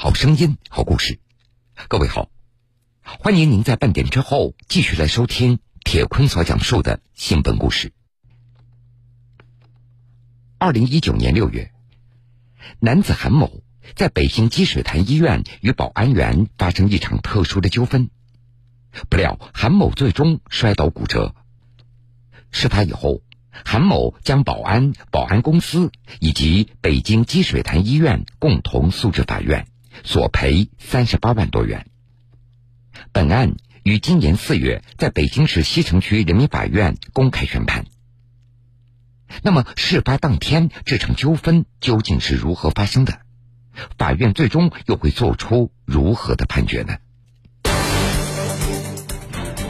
好声音，好故事。各位好，欢迎您在半点之后继续来收听铁坤所讲述的新闻故事。二零一九年六月，男子韩某在北京积水潭医院与保安员发生一场特殊的纠纷，不料韩某最终摔倒骨折。事发以后。韩某将保安、保安公司以及北京积水潭医院共同诉至法院，索赔三十八万多元。本案于今年四月在北京市西城区人民法院公开宣判。那么，事发当天这场纠纷究竟是如何发生的？法院最终又会做出如何的判决呢？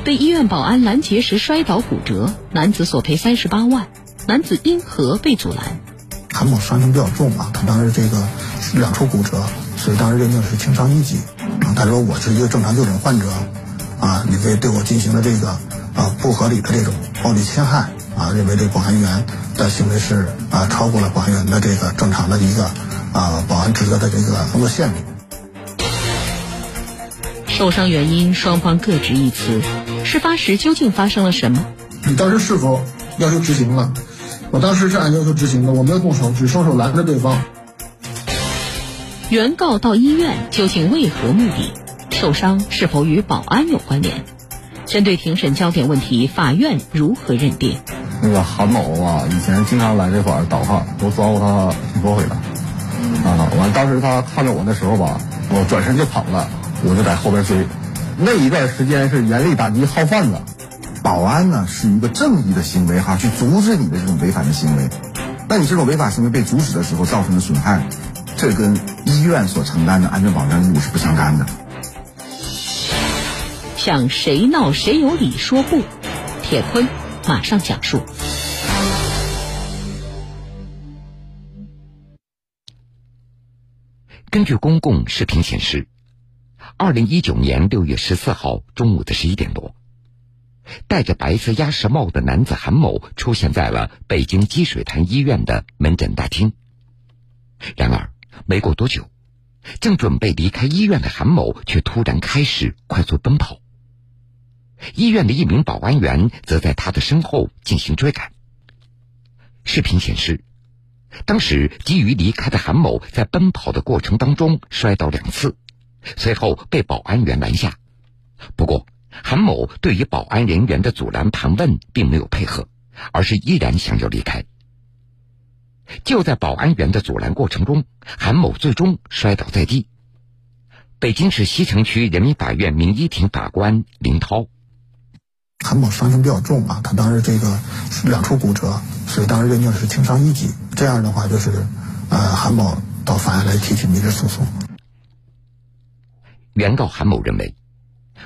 被医院保安拦截时摔倒骨折，男子索赔三十八万。男子因何被阻拦？韩某伤情比较重啊，他当时这个两处骨折，所以当时认定是轻伤一级。啊，他说我是一个正常就诊患者，啊，你为对我进行了这个啊不合理的这种暴力侵害，啊，认为这保安员的行为是啊超过了保安员的这个正常的一个啊保安职责的这个工作限度。受伤原因双方各执一词。事发时究竟发生了什么？你当时是否要求执行了？我当时是按要求执行的，我没有动手，只双手拦着对方。原告到医院究竟为何目的？受伤是否与保安有关联？针对庭审焦点问题，法院如何认定？那个韩某啊，以前经常来这块儿倒汉，我抓过他挺多回了。啊，完当时他看着我那时候吧，我转身就跑了。我就在后边追，那一段时间是严厉打击号贩子。保安呢是一个正义的行为哈，去阻止你的这种违反的行为。那你这种违法行为被阻止的时候造成的损害，这跟医院所承担的安全保障义务是不相干的。向谁闹谁有理说不？铁坤马上讲述。根据公共视频显示，二零一九年六月十四号中午的十一点多，戴着白色鸭舌帽的男子韩某出现在了北京积水潭医院的门诊大厅。然而，没过多久，正准备离开医院的韩某却突然开始快速奔跑。医院的一名保安员则在他的身后进行追赶。视频显示。当时急于离开的韩某在奔跑的过程当中摔倒两次，随后被保安员拦下。不过，韩某对于保安人员的阻拦盘问并没有配合，而是依然想要离开。就在保安员的阻拦过程中，韩某最终摔倒在地。北京市西城区人民法院民一庭法官林涛。韩某伤情比较重啊，他当时这个两处骨折，所以当时认定是轻伤一级。这样的话，就是呃，韩某到法院来提起民事诉讼。原告韩某认为，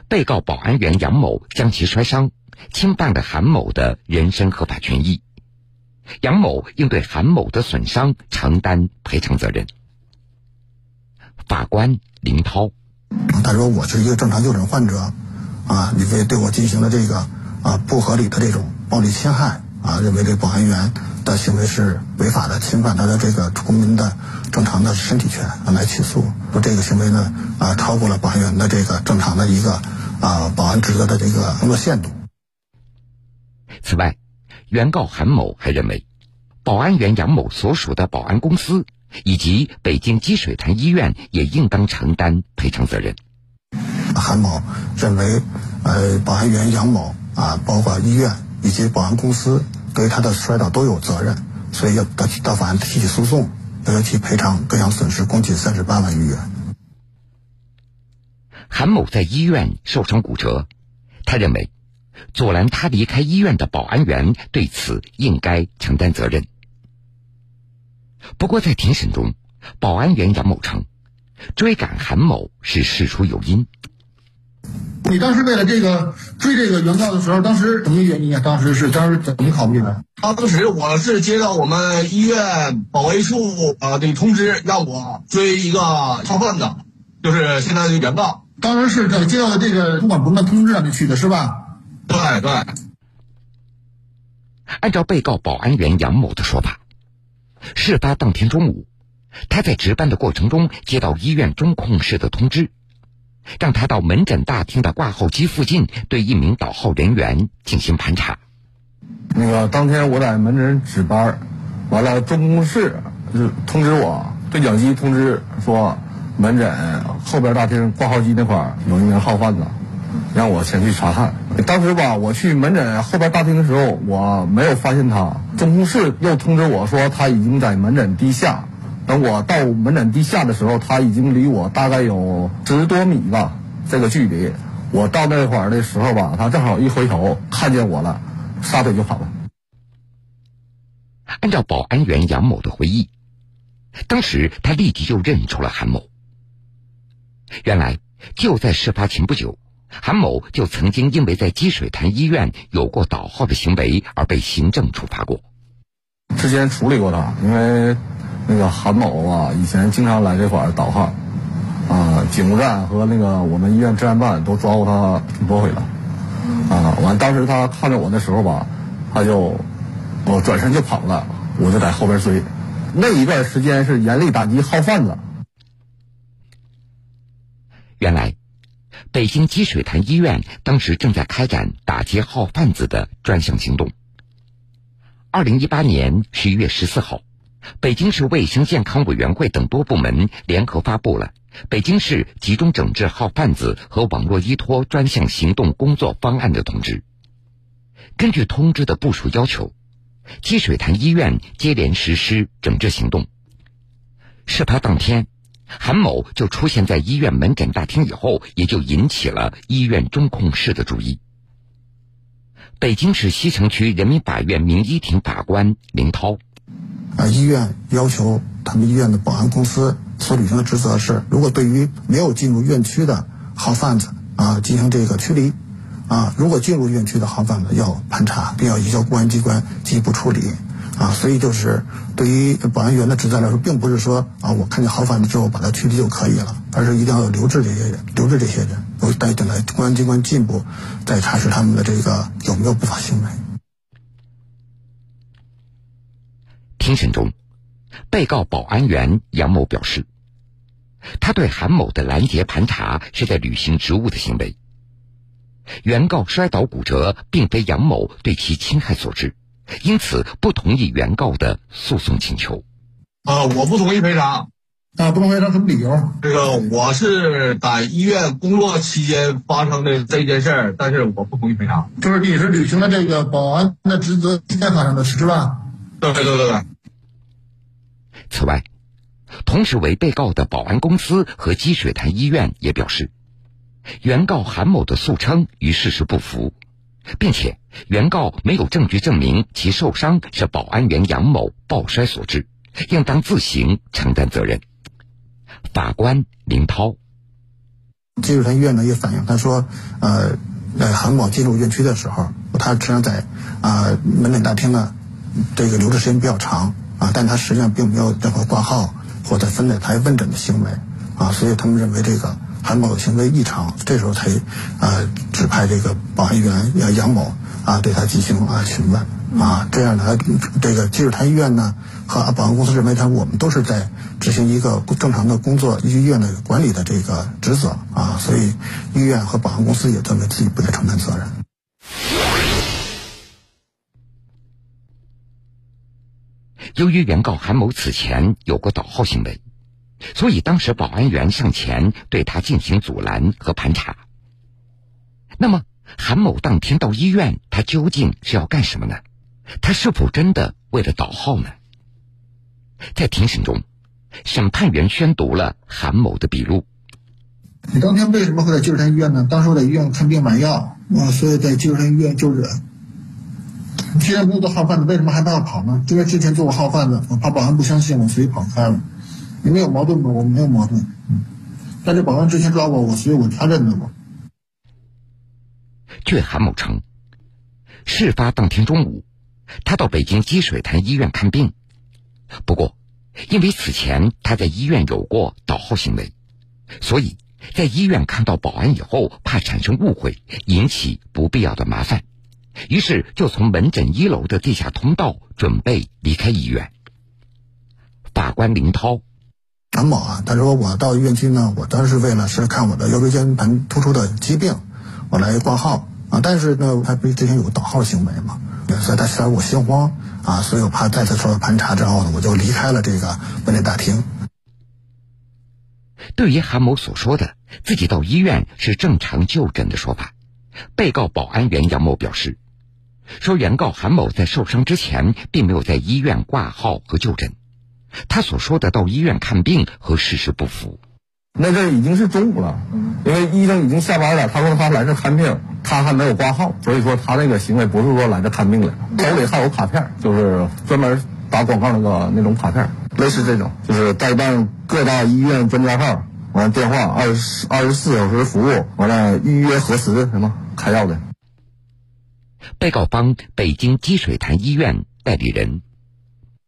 被告保安员杨某将其摔伤，侵犯了韩某的人身合法权益，杨某应对韩某的损伤承担赔偿责任。法官林涛，他说：“我是一个正常就诊患者。”啊，你为对我进行了这个啊不合理的这种暴力侵害啊，认为这保安员的行为是违法的，侵犯他的这个公民的正常的身体权，来起诉说这个行为呢啊超过了保安员的这个正常的一个啊保安职责的这个工作限度。此外，原告韩某还认为，保安员杨某所属的保安公司以及北京积水潭医院也应当承担赔偿责任。韩某认为，呃，保安员杨某啊，包括医院以及保安公司对他的摔倒都有责任，所以要到到法院提起诉讼，要求其赔偿各项损失共计三十八万余元。韩某在医院受伤骨折，他认为阻拦他离开医院的保安员对此应该承担责任。不过在庭审中，保安员杨某称，追赶韩某是事出有因。你当时为了这个追这个原告的时候，当时什么原因啊？当时是当时怎么考虑的？当时我是接到我们医院保卫处呃的通知，让我追一个逃犯的，就是现在的原告。当时是在接到的这个主管部门通知让你去的是吧？对对。按照被告保安员杨某的说法，事发当天中午，他在值班的过程中接到医院中控室的通知，让他到门诊大厅的挂号机附近对一名导号人员进行盘查。那个当天我在门诊值班，完了中控室就通知我，对讲机通知说门诊后边大厅挂号机那块有一名号贩子，让我前去查看。当时吧，我去门诊后边大厅的时候，我没有发现他。中控室又通知我说他已经在门诊地下。等我到门诊地下的时候，他已经离我大概有十多米吧，这个距离。我到那会儿的时候吧，他正好一回头看见我了，撒腿就跑了。按照保安员杨某的回忆，当时他立即就认出了韩某。原来就在事发前不久，韩某就曾经因为在积水潭医院有过倒号的行为而被行政处罚过。之前处理过他，因为。那个韩某啊，以前经常来这块儿倒号，啊，警务站和那个我们医院治安办都抓过他挺多回了，啊，完当时他看着我的时候吧，他就我转身就跑了，我就在后边追，那一段时间是严厉打击号贩子。原来，北京积水潭医院当时正在开展打击号贩子的专项行动。二零一八年十一月十四号。北京市卫生健康委员会等多部门联合发布了《北京市集中整治号贩子和网络依托专项行动工作方案》的通知。根据通知的部署要求，积水潭医院接连实施整治行动。事发当天，韩某就出现在医院门诊大厅，以后也就引起了医院中控室的注意。北京市西城区人民法院名医庭法官林涛。啊，医院要求他们医院的保安公司所履行的职责是：如果对于没有进入院区的号贩子啊进行这个驱离，啊，如果进入院区的号贩子要盘查，并要移交公安机关进一步处理。啊，所以就是对于保安员的职责来说，并不是说啊我看见好贩子之后把他驱离就可以了，而是一定要留置这些人，留置这些人，带进来公安机关进一步再查实他们的这个有没有不法行为。庭审中，被告保安员杨某表示，他对韩某的拦截盘查是在履行职务的行为。原告摔倒骨折并非杨某对其侵害所致，因此不同意原告的诉讼请求。啊，我不同意赔偿。啊，不同意赔偿什么理由？这个我是在医院工作期间发生的这件事儿，但是我不同意赔偿。就是你是履行了这个保安的职责期间发生的事，是吧？对对对对。此外，同时为被告的保安公司和积水潭医院也表示，原告韩某的诉称与事实不符，并且原告没有证据证明其受伤是保安员杨某抱摔所致，应当自行承担责任。法官林涛，积水潭医院呢也反映，他说，呃，在韩某进入院区的时候，他实际上在啊门诊大厅呢，这个留的时间比较长。啊，但他实际上并没有任何挂号或者分诊台问诊的行为，啊，所以他们认为这个韩某的行为异常，这时候才啊指派这个保安员杨某啊对他进行啊询问，啊，这样呢，这个积水潭医院呢和保安公司认为他我们都是在执行一个正常的工作，医院的管理的这个职责啊，所以医院和保安公司也认为自己不该承担责任。由于原告韩某此前有过倒号行为，所以当时保安员上前对他进行阻拦和盘查。那么，韩某当天到医院，他究竟是要干什么呢？他是否真的为了倒号呢？在庭审中，审判员宣读了韩某的笔录：“你当天为什么会在积水潭医院呢？当时我在医院看病买药，啊，所以在积水潭医院就诊。”你既然没有做号贩子，为什么还怕跑呢？因为之前做过号贩子，我怕保安不相信我，所以跑开了。你们有矛盾吗？我没有矛盾。但是保安之前抓过我，所以我他认得我。据韩某称，事发当天中午，他到北京积水潭医院看病。不过，因为此前他在医院有过倒号行为，所以在医院看到保安以后，怕产生误会，引起不必要的麻烦。于是就从门诊一楼的地下通道准备离开医院。法官林涛，韩某啊，他说我到医院去呢，我当时为了是看我的腰椎间盘突出的疾病，我来挂号啊。但是呢，他不是之前有个倒号行为嘛，所以他使我心慌啊，所以我怕再次受到盘查之后呢，我就离开了这个问诊大厅。对于韩某所说的自己到医院是正常就诊的说法，被告保安员杨某表示，说原告韩某在受伤之前并没有在医院挂号和就诊。他所说的到医院看病和事实不符。那阵已经是中午了，因为医生已经下班了。他说他来这看病，他还没有挂号，所以说他那个行为不是说来这看病的。手里还有卡片，就是专门打广告那个那种卡片，类似这种，就是代办各大医院专家号，完了电话二十二十四小时服务，完了预约核实什么开药的。被告方北京积水潭医院代理人，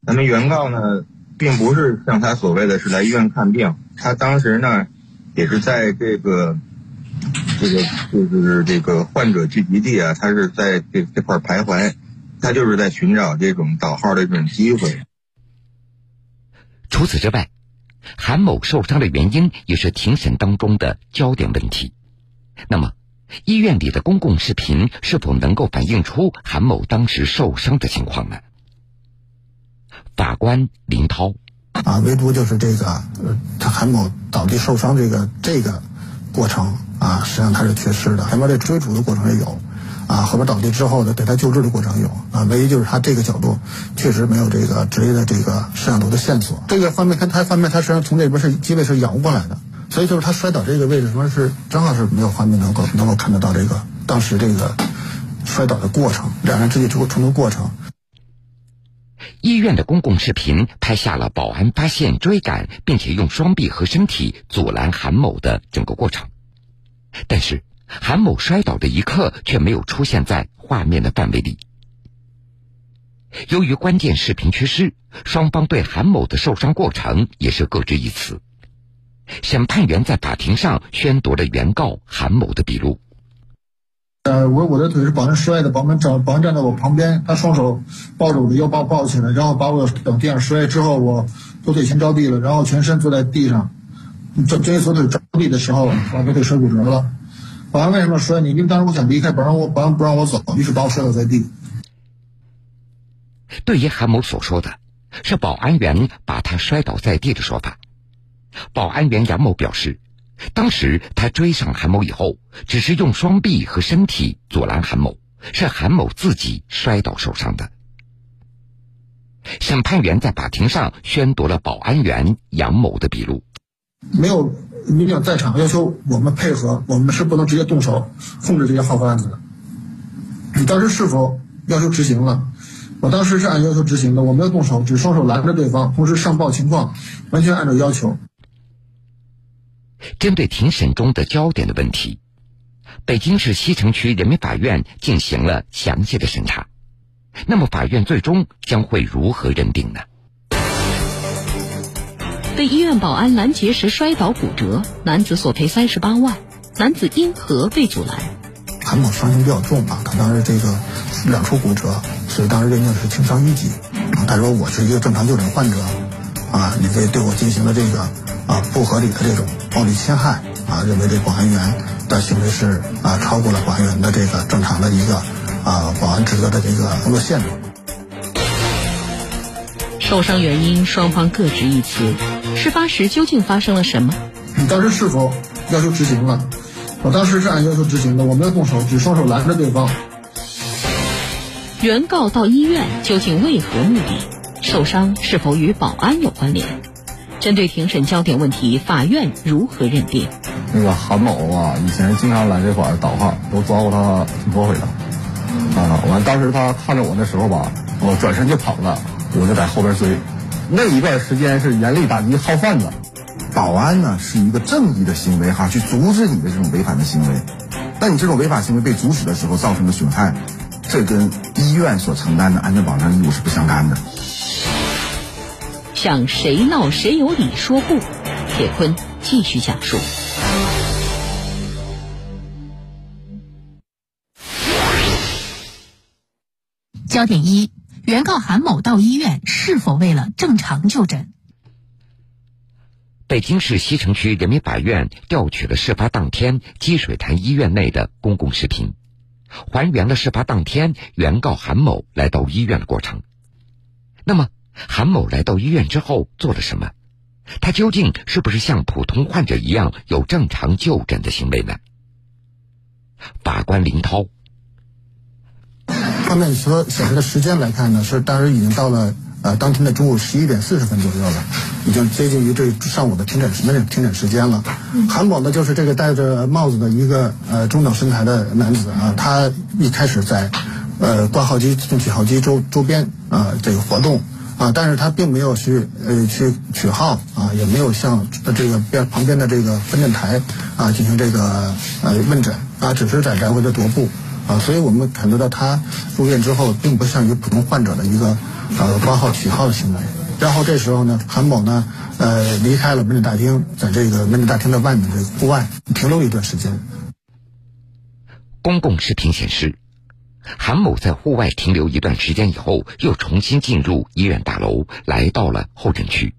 咱们原告呢？并不是像他所谓的是来医院看病，他当时呢，也是在这个，这个就是这个患者聚集地啊，他是在这这块徘徊，他就是在寻找这种倒号的这种机会。除此之外，韩某受伤的原因也是庭审当中的焦点问题。那么，医院里的公共视频是否能够反映出韩某当时受伤的情况呢？法官林涛，啊，唯独就是这个，呃，他韩某倒地受伤这个这个过程啊，实际上他是缺失的。前面这追逐的过程也有，啊，后边倒地之后的给他救治的过程有，啊，唯一就是他这个角度确实没有这个职业的这个摄像头的线索。这个方面，他他方面他实际上从这边是机位是摇过来的，所以就是他摔倒这个位置什么是正好是没有画面能够能够看得到这个当时这个摔倒的过程，两人肢体冲突过程。医院的公共视频拍下了保安发现、追赶，并且用双臂和身体阻拦韩某的整个过程。但是，韩某摔倒的一刻却没有出现在画面的范围里。由于关键视频缺失，双方对韩某的受伤过程也是各执一词。审判员在法庭上宣读了原告韩某的笔录。呃，我我的腿是保安摔的，保安站保安站在我旁边，他双手抱着我的腰把我抱起来，然后把我等地上摔，之后我左腿先着地了，然后全身坐在地上，这这一左腿着地的时候，把左腿摔骨折了。保安为什么摔你？因为当时我想离开，保安我保安不让我走，于是把我摔倒在地。对于韩某所说的，是保安员把他摔倒在地的说法，保安员杨某表示。当时他追上韩某以后，只是用双臂和身体阻拦韩某，是韩某自己摔倒受伤的。审判员在法庭上宣读了保安员杨某的笔录。没有民警在场，要求我们配合，我们是不能直接动手控制这些号贩子的。你当时是否要求执行了？我当时是按要求执行的，我没有动手，只双手拦着对方，同时上报情况，完全按照要求。针对庭审中的焦点的问题，北京市西城区人民法院进行了详细的审查。那么，法院最终将会如何认定呢？被医院保安拦截时摔倒骨折，男子索赔三十八万，男子因何被阻拦？韩某伤情比较重吧，他当时这个两处骨折，所以当时认定是轻伤一级。他说：“我是一个正常就诊患者，啊，你这对我进行了这个。”啊，不合理的这种暴力侵害啊，认为这保安员的行为是啊超过了保安员的这个正常的一个啊保安职责的这个工作限度。受伤原因双方各执一词，事发时究竟发生了什么？你当时是否要求执行了？我当时是按要求执行的，我没有动手，只双手拦着对方。原告到医院究竟为何目的？受伤是否与保安有关联？针对庭审焦点问题，法院如何认定？那个韩某啊，以前经常来这块倒号，都抓过他挺多回了。啊，完当时他看着我那时候吧，我转身就跑了，我就在后边追。那一段时间是严厉打击号贩子。保安呢是一个正义的行为哈，去阻止你的这种违反的行为。但你这种违法行为被阻止的时候造成的损害，这跟医院所承担的安全保障义务是不相干的。向谁闹谁有理说不？铁坤继续讲述。焦点一：原告韩某到医院是否为了正常就诊？北京市西城区人民法院调取了事发当天积水潭医院内的公共视频，还原了事发当天原告韩某来到医院的过程。那么，韩某来到医院之后做了什么？他究竟是不是像普通患者一样有正常就诊的行为呢？法官林涛，画面所显示的时间来看呢，是当时已经到了呃当天的中午十一点四十分左右了，已经接近于这上午的停诊时间听诊时间了。韩某呢，就是这个戴着帽子的一个呃中等身材的男子啊，他一开始在呃挂号机、进取号机周周边啊这个活动。啊，但是他并没有去呃去取号啊，也没有向这个边旁边的这个分诊台啊进行这个呃问诊啊，只是在来回的踱步啊，所以我们感觉到他入院之后并不像一个普通患者的一个呃挂号取号的行为。然后这时候呢，韩某呢呃离开了门诊大厅，在这个门诊大厅的外面这个户外停留一段时间。公共视频显示。韩某在户外停留一段时间以后，又重新进入医院大楼，来到了候诊区。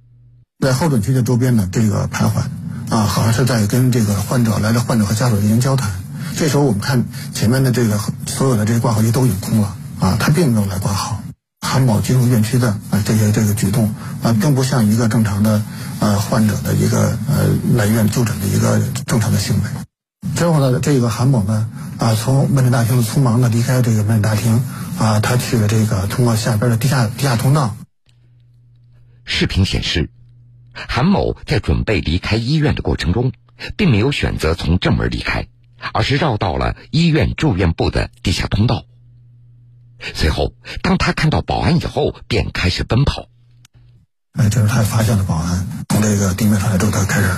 在候诊区的周边呢，这个徘徊，啊，好像是在跟这个患者来的患者和家属进行交谈。这时候我们看前面的这个所有的这些挂号机都已经空了，啊，他并没有来挂号。韩某进入院区的啊这些这个举动啊，并不像一个正常的呃患者的一个呃来院就诊的一个正常的行为。之后呢，这个韩某呢。啊，从门诊大厅匆忙的离开这个门诊大厅，啊，他去了这个通过下边的地下地下通道。视频显示，韩某在准备离开医院的过程中，并没有选择从正门离开，而是绕到了医院住院部的地下通道。随后，当他看到保安以后，便开始奔跑。哎，这是他发现了保安从这个地面上来之后，他开始。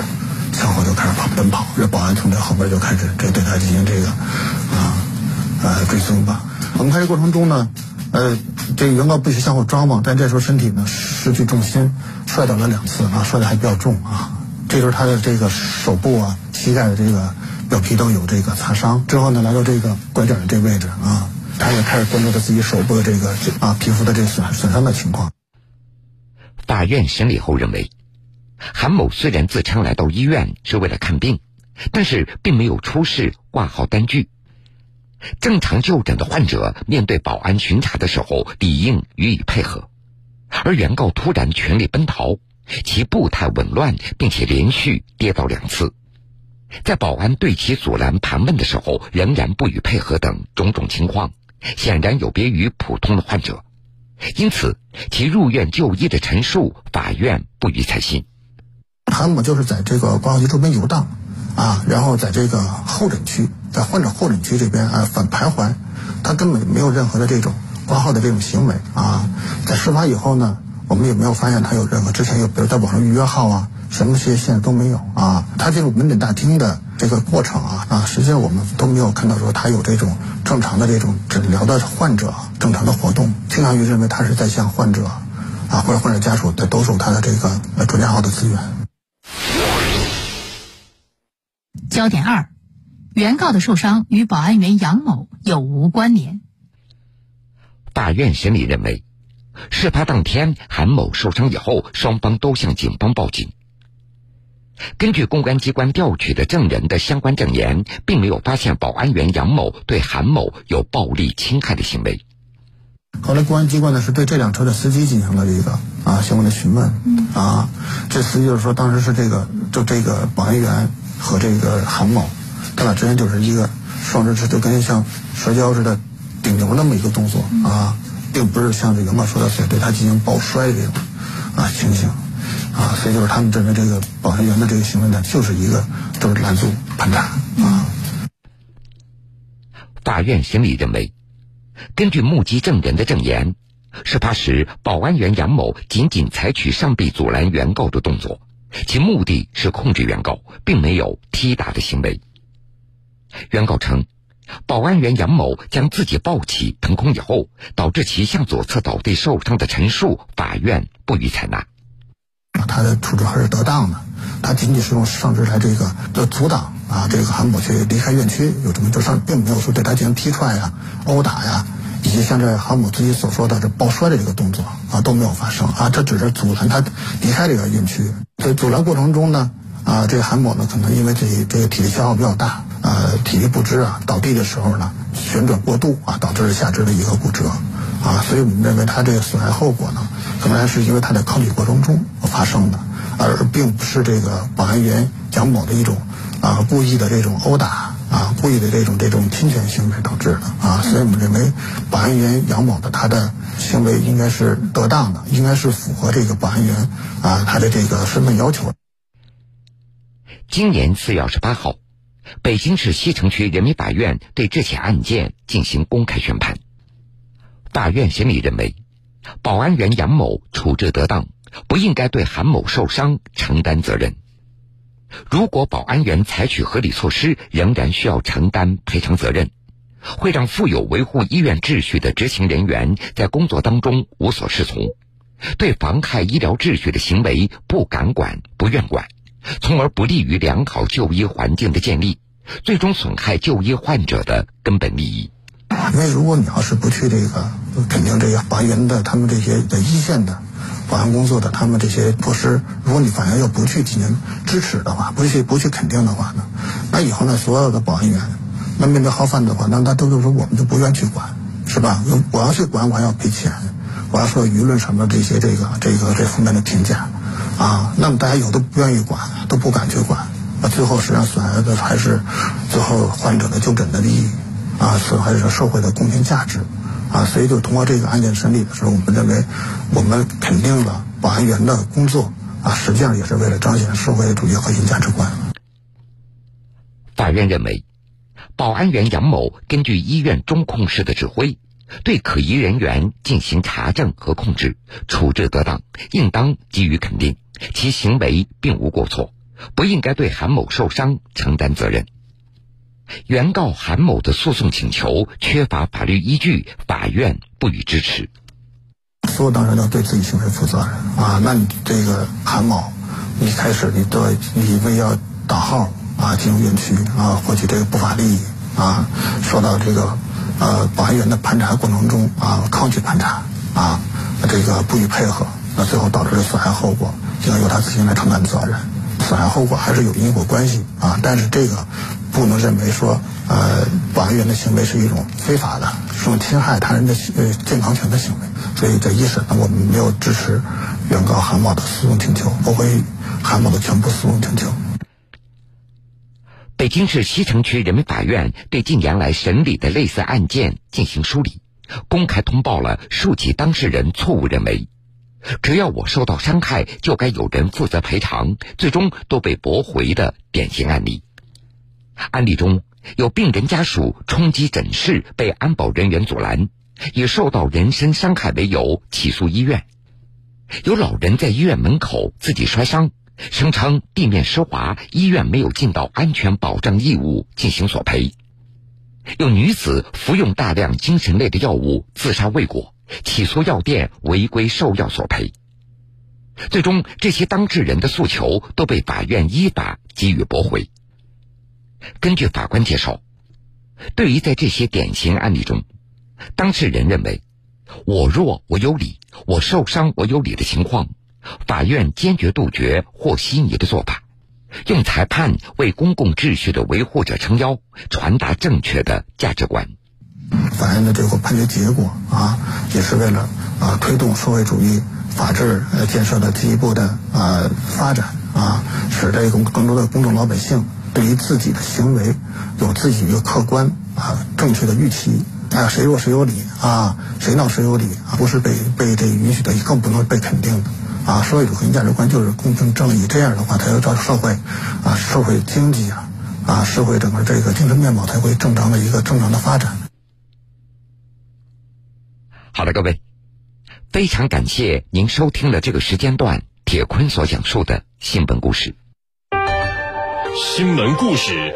向后就开始跑奔跑，这保安从这后边就开始这对他进行这个啊呃追踪吧。我们看这过程中呢，呃，这个原告不许向后张望，但这时候身体呢失去重心，摔倒了两次啊，摔的还比较重啊。这时候他的这个手部啊、膝盖的这个表皮都有这个擦伤。之后呢，来到这个拐角的这位置啊，他也开始关注他自己手部的这个啊皮肤的这损损伤的情况。法院审理后认为。韩某虽然自称来到医院是为了看病，但是并没有出示挂号单据。正常就诊的患者面对保安巡查的时候，理应予以配合。而原告突然全力奔逃，其步态紊乱，并且连续跌倒两次，在保安对其阻拦盘问的时候，仍然不予配合等种种情况，显然有别于普通的患者。因此，其入院就医的陈述，法院不予采信。韩某就是在这个挂号机周边游荡，啊，然后在这个候诊区，在患者候诊区这边啊反徘徊，他根本没有任何的这种挂号的这种行为啊。在事发以后呢，我们也没有发现他有任何之前有比如在网上预约号啊，什么这些线都没有啊。他进入门诊大厅的这个过程啊啊，实际上我们都没有看到说他有这种正常的这种诊疗的患者正常的活动，倾向于认为他是在向患者啊或者患者家属在兜售他的这个呃准驾号的资源。焦点二：原告的受伤与保安员杨某有无关联？法院审理认为，事发当天韩某受伤以后，双方都向警方报警。根据公安机关调取的证人的相关证言，并没有发现保安员杨某对韩某有暴力侵害的行为。后来公安机关呢是对这辆车的司机进行了这个啊相关的询问啊，这司机就是说当时是这个就这个保安员。和这个韩某，他俩之间就是一个双人是就跟像摔跤似的顶牛那么一个动作啊，并不是像这个马说的是对他进行抱摔这种啊情形啊，所以就是他们认为这个保安员的这个行为呢，就是一个就是拦阻盘查啊。法院审理认为，根据目击证人的证言，事发时保安员杨某仅仅采取上臂阻拦原告的动作。其目的是控制原告，并没有踢打的行为。原告称，保安员杨某将自己抱起腾空以后，导致其向左侧倒地受伤的陈述，法院不予采纳。他的处置还是得当的，他仅仅是用上肢来这个就阻挡啊，这个韩某去离开院区，有这么就上，并没有说对他进行踢踹呀、殴打呀。以及像这韩某自己所说的这抱摔的这个动作啊都没有发生啊，这只是阻拦他离开这个院区。在阻拦过程中呢，啊，这个韩某呢，可能因为这这个体力消耗比较大，呃，体力不支啊，倒地的时候呢，旋转过度啊，导致了下肢的一个骨折，啊，所以我们认为他这个损害后果呢，可能还是因为他在抗拒过程中发生的，而并不是这个保安员杨某的一种啊故意的这种殴打。啊，故意的这种这种侵权行为导致的啊，所以我们认为保安员杨某的他的行为应该是得当的，应该是符合这个保安员啊他的这个身份要求。今年四月二十八号，北京市西城区人民法院对这起案件进行公开宣判。法院审理认为，保安员杨某处置得当，不应该对韩某受伤承担责任。如果保安员采取合理措施，仍然需要承担赔偿责任，会让负有维护医院秩序的执行人员在工作当中无所适从，对妨害医疗秩序的行为不敢管、不愿管，从而不利于良好就医环境的建立，最终损害就医患者的根本利益。因为如果你要是不去这个肯定这个保安的他们这些在一线的。保安工作的他们这些措施，如果你法院要不去进行支持的话，不去不去肯定的话呢，那以后呢，所有的保安员，那面对号犯的话，那他都是说我们就不愿去管，是吧？我要去管，我要赔钱，我要说舆论上的这些这个这个这负面的评价，啊，那么大家有的不愿意管，都不敢去管，那最后实际上损害的还是最后患者的就诊的利益，啊，损害是社会的公平价值。啊，所以就通过这个案件审理的时候，我们认为，我们肯定了保安员的工作啊，实际上也是为了彰显社会主义核心价值观。法院认为，保安员杨某根据医院中控室的指挥，对可疑人员进行查证和控制，处置得当，应当给予肯定，其行为并无过错，不应该对韩某受伤承担责任。原告韩某的诉讼请求缺乏法律依据，法院不予支持。所有当事人都对自己行为负责任啊！那你这个韩某，一开始你都你为要导号啊进入园区啊获取这个不法利益啊，受到这个呃保安员的盘查过程中啊抗拒盘查啊，这个不予配合，那最后导致的损害后果，应该由他自行来承担责任。损害后果还是有因果关系啊，但是这个。不能认为说，呃，保安员的行为是一种非法的、这种侵害他人的呃健康权的行为，所以在一审呢，我们没有支持原告韩某的诉讼请求，驳回韩某的全部诉讼请求。北京市西城区人民法院对近年来审理的类似案件进行梳理，公开通报了数起当事人错误认为，只要我受到伤害就该有人负责赔偿，最终都被驳回的典型案例。案例中有病人家属冲击诊室被安保人员阻拦，以受到人身伤害为由起诉医院；有老人在医院门口自己摔伤，声称地面湿滑，医院没有尽到安全保障义务进行索赔；有女子服用大量精神类的药物自杀未果，起诉药店违规售药索赔。最终，这些当事人的诉求都被法院依法给予驳回。根据法官介绍，对于在这些典型案例中，当事人认为我弱我有理，我受伤我有理的情况，法院坚决杜绝和稀泥的做法，用裁判为公共秩序的维护者撑腰，传达正确的价值观。法院的这个判决结果啊，也是为了啊推动社会主义法治呃建设的进一步的啊发展啊，使这个更多的公众老百姓。对于自己的行为有自己一个客观啊正确的预期啊，谁弱谁有理啊，谁闹谁有理啊，不是被被这允许的，更不能被肯定的啊。社会主义核心价值观就是公平正义，这样的话才有造社会啊，社会经济啊啊，社会整个这个精神面貌才会正常的一个正常的发展。好的，各位，非常感谢您收听了这个时间段铁坤所讲述的新闻故事。新闻故事。